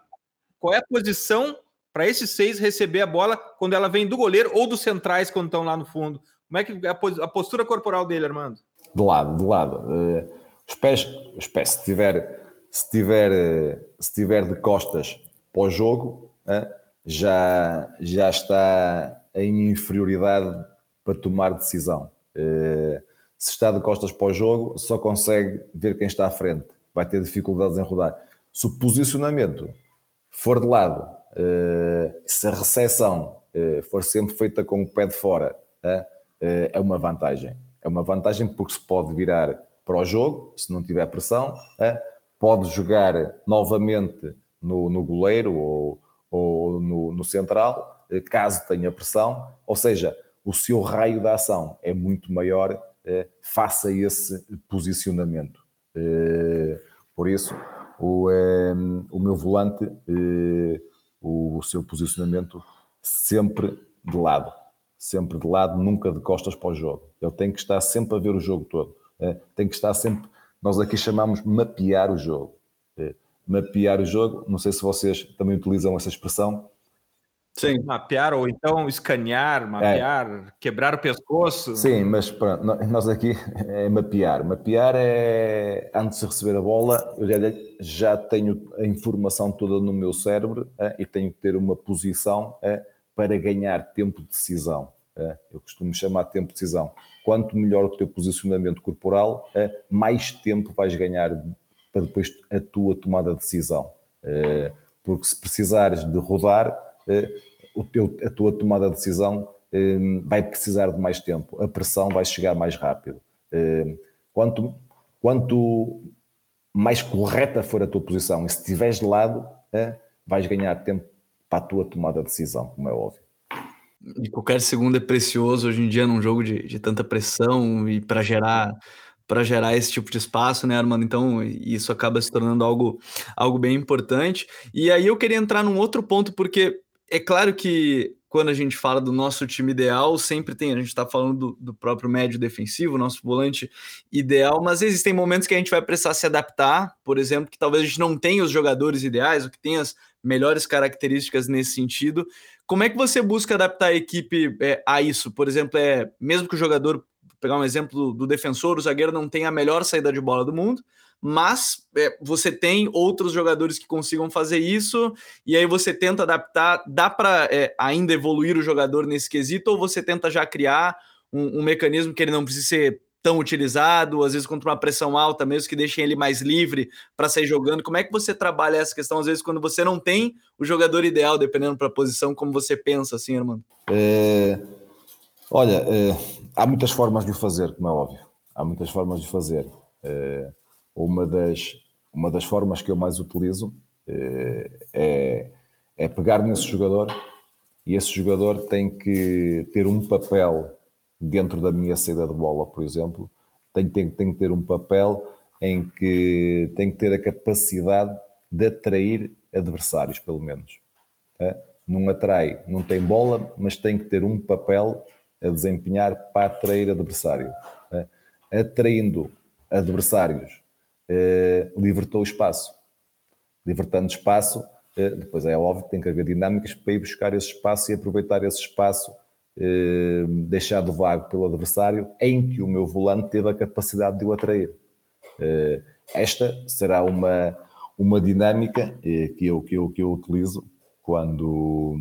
Qual é a posição para esse seis receber a bola quando ela vem do goleiro ou dos centrais quando estão lá no fundo? Como é que é a postura corporal dele, Armando? Do lado, do lado. Uh, os pés, os pés se tiver, se tiver, uh, se tiver de costas para o jogo, uh, já, já está em inferioridade para tomar decisão. se está de costas para o jogo, só consegue ver quem está à frente. Vai ter dificuldades em rodar. Se o posicionamento for de lado, se a recepção for sempre feita com o pé de fora, é uma vantagem. É uma vantagem porque se pode virar para o jogo, se não tiver pressão, é? pode jogar novamente no, no goleiro ou, ou no, no, central, eh, caso tenha pressão, ou seja, o seu raio de ação é muito maior é, face a esse posicionamento. É, por isso, o, é, o meu volante, o, o seu posicionamento sempre de lado sempre de lado, nunca de costas para o jogo. Ele tem que estar sempre a ver o jogo todo. É, tem que estar sempre. Nós aqui chamamos mapear o jogo. É, mapear o jogo, não sei se vocês também utilizam essa expressão. Sim. Mapear ou então escanear, mapear, é. quebrar o pescoço. Sim, mas pronto, nós aqui é mapear. Mapear é antes de receber a bola, eu já, já tenho a informação toda no meu cérebro é, e tenho que ter uma posição é, para ganhar tempo de decisão. É, eu costumo chamar de tempo de decisão. Quanto melhor o teu posicionamento corporal, é, mais tempo vais ganhar para depois a tua tomada de decisão. É, porque se precisares de rodar, a tua tomada de decisão vai precisar de mais tempo. A pressão vai chegar mais rápido. Quanto, quanto mais correta for a tua posição e se estiveres de lado, vais ganhar tempo para a tua tomada de decisão, como é óbvio. E qualquer segundo é precioso hoje em dia num jogo de, de tanta pressão e para gerar para gerar esse tipo de espaço, né, Armando? Então, isso acaba se tornando algo, algo bem importante. E aí eu queria entrar num outro ponto, porque é claro que quando a gente fala do nosso time ideal, sempre tem, a gente está falando do, do, próprio médio defensivo, nosso volante ideal, mas existem momentos que a gente vai precisar se adaptar, por exemplo, que talvez a gente não tenha os jogadores ideais, ou que tenha as melhores características nesse sentido. Como é que você busca adaptar a equipe é, a isso? Por exemplo, é mesmo que o jogador, pegar um exemplo do defensor, o zagueiro não tem a melhor saída de bola do mundo, mas é, você tem outros jogadores que consigam fazer isso, e aí você tenta adaptar, dá para é, ainda evoluir o jogador nesse quesito, ou você tenta já criar um, um mecanismo que ele não precise ser tão utilizado, às vezes contra uma pressão alta, mesmo que deixem ele mais livre para sair jogando. Como é que você trabalha essa questão, às vezes, quando você não tem o jogador ideal, dependendo para a posição, como você pensa, assim, irmão? É, olha, é, há muitas formas de o fazer, como é óbvio. Há muitas formas de fazer. É, uma, das, uma das formas que eu mais utilizo é, é, é pegar nesse jogador e esse jogador tem que ter um papel dentro da minha saída de bola, por exemplo, tem, que ter um papel em que tem que ter a capacidade de atrair adversários, pelo menos. Não atrai, não tem bola, mas tem que ter um papel a desempenhar para atrair adversário. Atraindo adversários, é, libertou espaço. Libertando espaço, é, depois é óbvio que tem que haver dinâmicas para ir buscar esse espaço e aproveitar esse espaço eh, deixado vago pelo adversário, em que o meu volante teve a capacidade de o atrair. Eh, esta será uma, uma dinâmica eh, que, eu, que, eu, que eu utilizo quando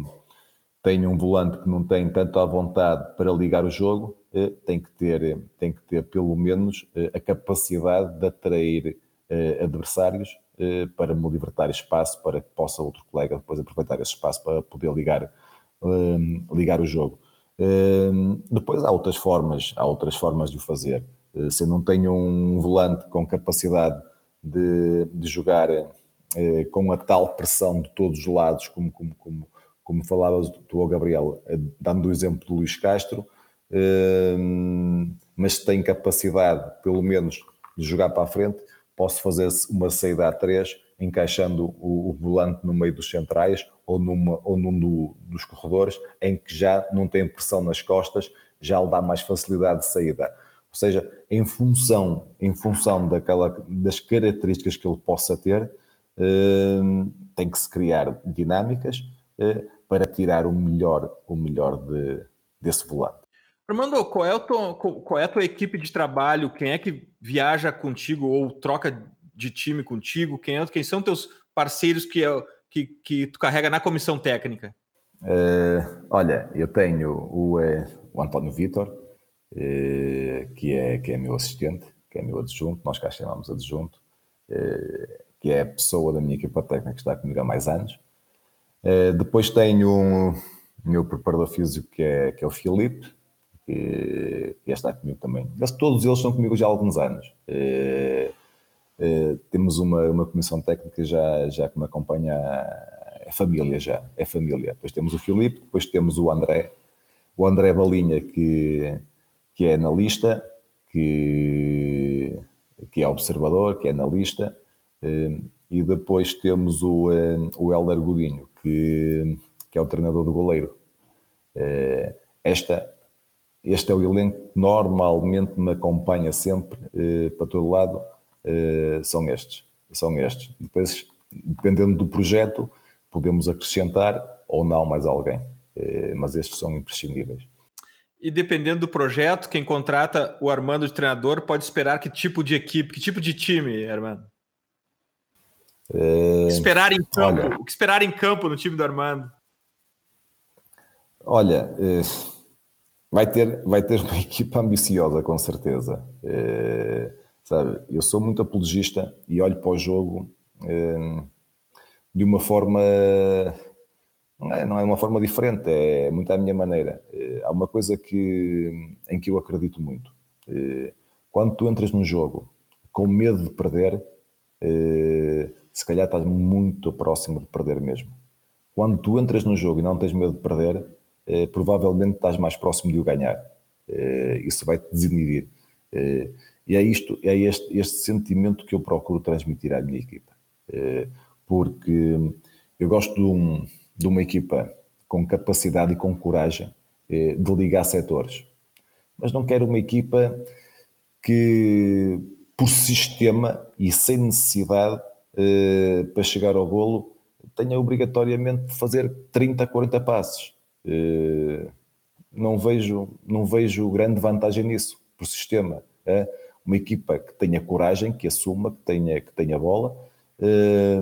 tenho um volante que não tem tanto à vontade para ligar o jogo, tem que ter, tem que ter pelo menos a capacidade de atrair adversários para me libertar espaço para que possa outro colega depois aproveitar esse espaço para poder ligar, ligar o jogo. Depois há outras formas, há outras formas de o fazer. Se eu não tenho um volante com capacidade de, de jogar com a tal pressão de todos os lados, como, como, como, como falavas tu, Gabriel, dando o exemplo do Luís Castro, mas tem capacidade, pelo menos, de jogar para a frente, posso fazer uma saída a três, encaixando o, o volante no meio dos centrais ou, numa, ou num do, dos corredores, em que já não tem pressão nas costas, já lhe dá mais facilidade de saída. Ou seja, em função, em função daquela, das características que ele possa ter, eh, tem que se criar dinâmicas eh, para tirar o melhor, o melhor de, desse volante. Armando, qual é, tua, qual é, a tua equipe de trabalho? Quem é que viaja contigo ou troca de time contigo? Quem, é, quem são teus parceiros que, é, que, que tu carrega na comissão técnica? Uh, olha, eu tenho o, uh, o António Vitor, uh, que, é, que é meu assistente, que é meu adjunto, nós cá chamamos adjunto, que é a pessoa da minha equipa técnica que está comigo há mais anos. depois tenho o meu preparador físico, que é, que é o Filipe, que, que está comigo também. Todos eles estão comigo já há alguns anos. É, temos uma, uma comissão técnica já, já que me acompanha, é família já, é família. Depois temos o Filipe, depois temos o André, o André Balinha, que, que é analista, que, que é observador, que é analista, é, e depois temos o, o Helder Godinho, que, que é o treinador do goleiro. Esta este é o elenco que normalmente me acompanha sempre eh, para todo lado, eh, são estes. São estes. Depois, dependendo do projeto, podemos acrescentar ou não mais alguém, eh, mas estes são imprescindíveis. E dependendo do projeto, quem contrata o Armando de treinador pode esperar que tipo de equipe, que tipo de time, Armando? É... Esperar em campo, olha, o que esperar em campo no time do Armando? Olha, é vai ter, vai ter uma equipa ambiciosa, com certeza. É, sabe, eu sou muito apologista e olho para o jogo é, de uma forma. Não é, não é uma forma diferente, é muito à minha maneira. É, há uma coisa que, em que eu acredito muito. quando tu entras num jogo com medo de perder, se calhar estás muito próximo de perder mesmo. Quando tu entras num jogo e não tens medo de perder, eh, provavelmente estás mais próximo de o ganhar. Eh, isso vai-te desinibir. Eh, e é, isto, é este, este sentimento que eu procuro transmitir à minha equipa. porque eu gosto de, um, de uma equipa com capacidade e com coragem de ligar setores. Mas não quero uma equipa que, por sistema e sem necessidade para chegar ao golo, tenha obrigatoriamente de fazer 30, 40 passos. Eh, não vejo, não vejo grande vantagem nisso, por sistema. Uma equipa que tenha coragem, que assuma, que tenha, que tenha bola, eh,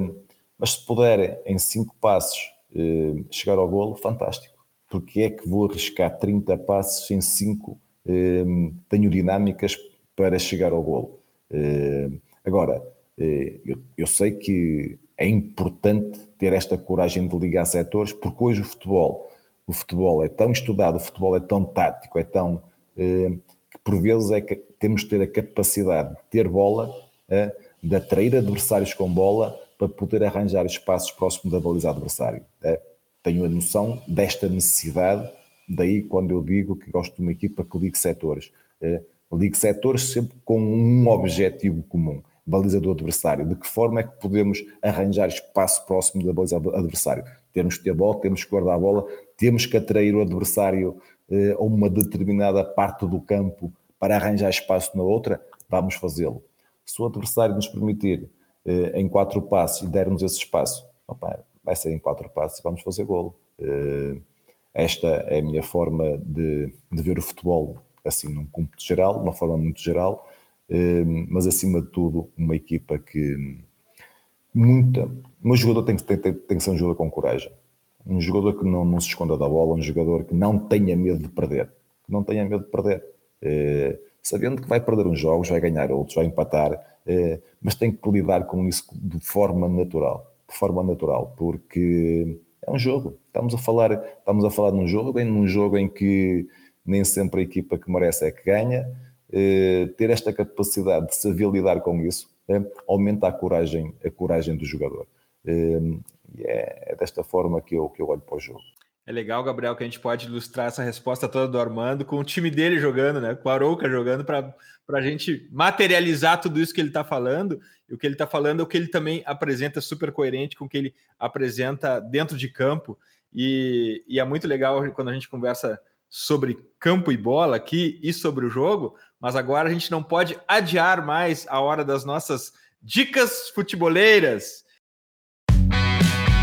mas se puder em cinco passos eh, chegar ao golo, fantástico. Porque é que vou arriscar 30 passos em 5? Tenho dinâmicas para chegar ao golo. Agora, eu sei que é importante ter esta coragem de ligar setores, porque hoje o futebol o futebol é tão estudado, o futebol é tão tático, é tão. Por vezes é que temos de ter a capacidade de ter bola, eh, de atrair adversários com bola para poder arranjar espaços próximos da baliza adversário. Eh. Tenho a noção desta necessidade, daí quando eu digo que gosto de uma equipa que ligue setores. Eh, ligue setores sempre com um objetivo comum baliza do adversário. De que forma é que podemos arranjar espaço próximo da baliza adversário? Temos que ter bola, temos que guardar a bola, temos que atrair o adversário a uma determinada parte do campo para arranjar espaço na outra, vamos fazê-lo. Se o adversário nos permitir eh, em quatro passos e dermos esse espaço, opa, vai ser em quatro passos e vamos fazer golo. Eh, esta é a minha forma de, de ver o futebol, assim, num cômputo geral, uma forma muito geral, mas acima de tudo, uma equipa que muita. Um jogador tem que, tem, tem que ser um jogador com coragem. Um jogador que não, não se esconda da bola, um jogador que não tenha medo de perder. Não tenha medo de perder. É, sabendo que vai perder uns jogos, vai ganhar outros, vai empatar, é, mas tem que lidar com isso de forma natural. De forma natural, porque é um jogo. Estamos a falar, estamos a falar num jogo, em num jogo em que nem sempre a equipa que merece é que ganha. Eh, ter esta capacidade de saber lidar com isso eh, aumenta a coragem, a coragem do jogador. Eh, é, é desta forma que eu, que eu olho para o jogo. É legal, Gabriel, que a gente pode ilustrar essa resposta toda do Armando com o time dele jogando, né? Com a Arouca jogando para a gente materializar tudo isso que ele está falando. E o que ele está falando é o que ele também apresenta super coerente com o que ele apresenta dentro de campo. E, e é muito legal quando a gente conversa sobre campo e bola aqui e sobre o jogo, mas agora a gente não pode adiar mais a hora das nossas dicas futeboleiras.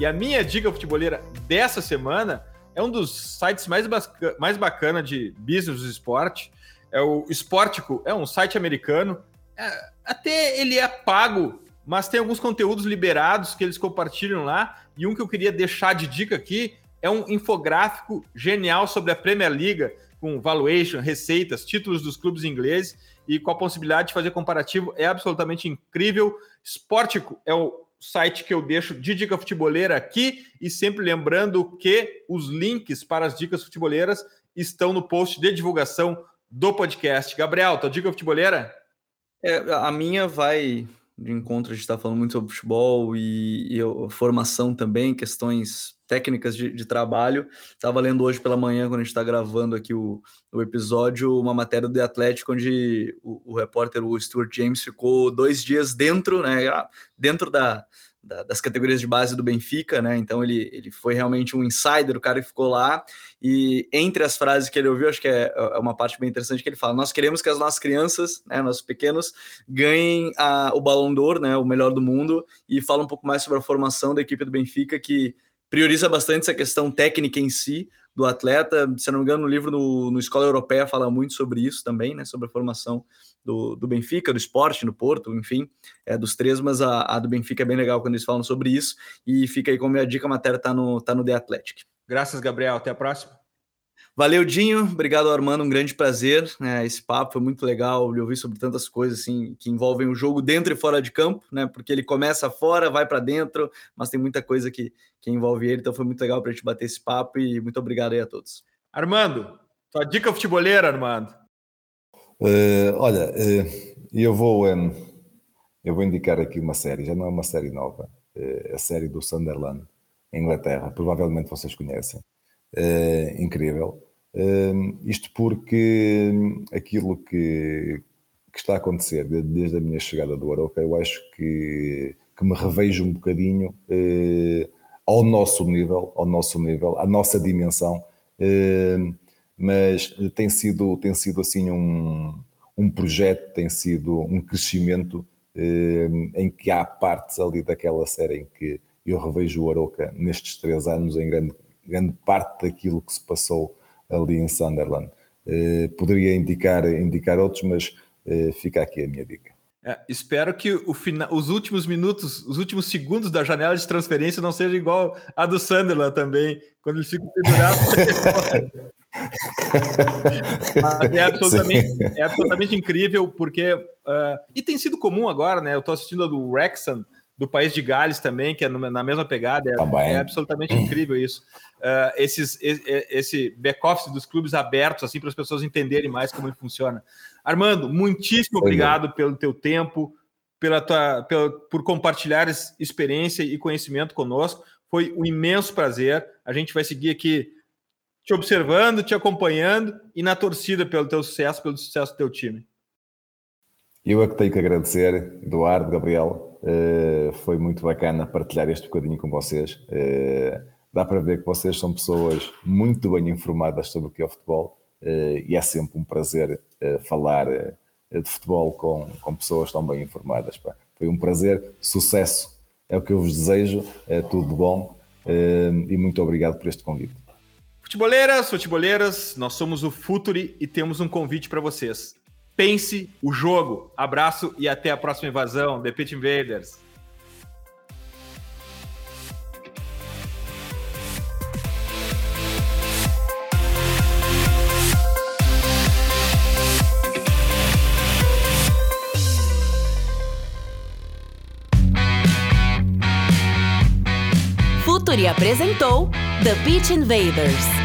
E a minha dica futeboleira dessa semana é um dos sites mais, mais bacana de business do esporte. É o Sportico, é um site americano. É, até ele é pago, mas tem alguns conteúdos liberados que eles compartilham lá. E um que eu queria deixar de dica aqui é um infográfico genial sobre a Premier League, com valuation, receitas, títulos dos clubes ingleses e com a possibilidade de fazer comparativo. É absolutamente incrível. Sportico é o site que eu deixo de dica futeboleira aqui e sempre lembrando que os links para as dicas futeboleiras estão no post de divulgação do podcast. Gabriel, tua dica futeboleira? É, a minha vai de encontro, a gente está falando muito sobre futebol e, e formação também, questões técnicas de, de trabalho. Estava lendo hoje pela manhã, quando a gente está gravando aqui o, o, episódio, uma matéria do The Atlético, onde o, o, repórter, o Stuart James, ficou dois dias dentro, né, dentro da, da, das categorias de base do Benfica, né? Então ele, ele foi realmente um insider, o cara que ficou lá. E entre as frases que ele ouviu, acho que é, é uma parte bem interessante que ele fala: Nós queremos que as nossas crianças, né, nossos pequenos, ganhem a, o Balão d'Or, né, o melhor do mundo, e fala um pouco mais sobre a formação da equipe do Benfica, que prioriza bastante essa questão técnica em si do atleta. Se não me engano, no livro no, no Escola Europeia fala muito sobre isso também, né? Sobre a formação do, do Benfica, do esporte, no Porto, enfim, é dos três, mas a, a, do Benfica é bem legal quando eles falam sobre isso. E fica aí como minha dica, a matéria tá no, tá no The Athletic. Graças, Gabriel. Até a próxima. Valeu, Dinho. Obrigado, Armando. Um grande prazer. É, esse papo foi muito legal. Eu ouvi sobre tantas coisas assim que envolvem o jogo dentro e fora de campo, né? Porque ele começa fora, vai para dentro, mas tem muita coisa que, que envolve ele. Então foi muito legal para a gente bater esse papo e muito obrigado aí a todos. Armando, tua dica futeboleira, Armando. Uh, olha, uh, eu vou um, eu vou indicar aqui uma série. Já não é uma série nova. Uh, a série do Sunderland, em Inglaterra. Provavelmente vocês conhecem. incrível Uh, isto porque aquilo que, que, está a acontecer desde a minha chegada do Aroca, eu acho que, que me revejo um bocadinho uh, ao nosso nível, ao nosso nível, à nossa dimensão, uh, mas tem sido, tem sido assim um, um projeto, tem sido um crescimento em que há partes ali daquela série em que eu revejo o Aroca nestes três anos em grande, grande parte daquilo que se passou ali em Sunderland. Eh, poderia indicar, indicar outros, mas eh, fica aqui a minha dica. É, espero que final, os últimos minutos, os últimos segundos da janela de transferência não seja igual a do Sunderland também, quando ele fica pendurado. é absolutamente, é absolutamente incrível, porque. Uh, e tem sido comum agora, né? Eu estou assistindo a do Wrexham, do país de Gales também, que é na mesma pegada. É, é absolutamente incrível isso. Uh, esses, esse back-office dos clubes abertos, assim, para as pessoas entenderem mais como ele funciona. Armando, muitíssimo obrigado pelo teu tempo, pela tua, pela, por compartilhar experiência e conhecimento conosco. Foi um imenso prazer. A gente vai seguir aqui te observando, te acompanhando e na torcida pelo teu sucesso, pelo sucesso do teu time. Eu é que tenho que agradecer, Eduardo, Gabriel, Uh, foi muito bacana partilhar este bocadinho com vocês. Uh, dá para ver que vocês são pessoas muito bem informadas sobre o que é o futebol uh, e é sempre um prazer falar de futebol com, com pessoas tão bem informadas. Pá. Foi um prazer, sucesso é o que eu vos desejo, é tudo bom e muito obrigado por este convite. Futeboleiras, futeboleiras, nós somos o Futuri e temos um convite para vocês. Pense o jogo. Abraço e até a próxima invasão. The Pit Invaders. Futuri apresentou The Pitch Invaders.